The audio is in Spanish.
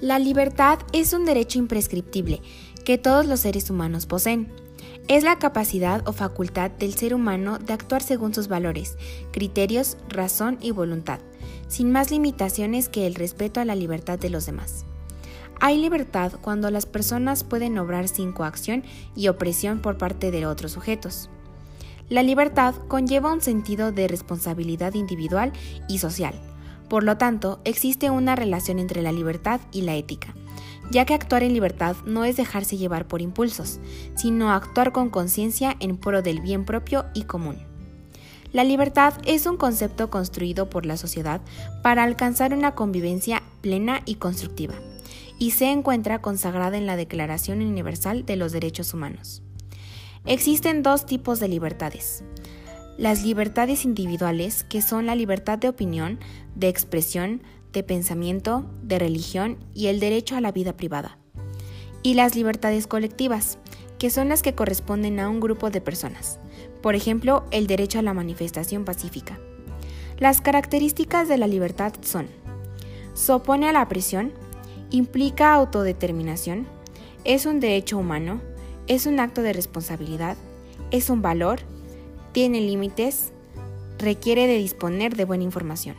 La libertad es un derecho imprescriptible que todos los seres humanos poseen. Es la capacidad o facultad del ser humano de actuar según sus valores, criterios, razón y voluntad, sin más limitaciones que el respeto a la libertad de los demás. Hay libertad cuando las personas pueden obrar sin coacción y opresión por parte de otros sujetos. La libertad conlleva un sentido de responsabilidad individual y social. Por lo tanto, existe una relación entre la libertad y la ética, ya que actuar en libertad no es dejarse llevar por impulsos, sino actuar con conciencia en pro del bien propio y común. La libertad es un concepto construido por la sociedad para alcanzar una convivencia plena y constructiva y se encuentra consagrada en la Declaración Universal de los Derechos Humanos. Existen dos tipos de libertades. Las libertades individuales, que son la libertad de opinión, de expresión, de pensamiento, de religión y el derecho a la vida privada. Y las libertades colectivas, que son las que corresponden a un grupo de personas. Por ejemplo, el derecho a la manifestación pacífica. Las características de la libertad son, se opone a la prisión, implica autodeterminación, es un derecho humano, es un acto de responsabilidad, es un valor, tiene límites, requiere de disponer de buena información.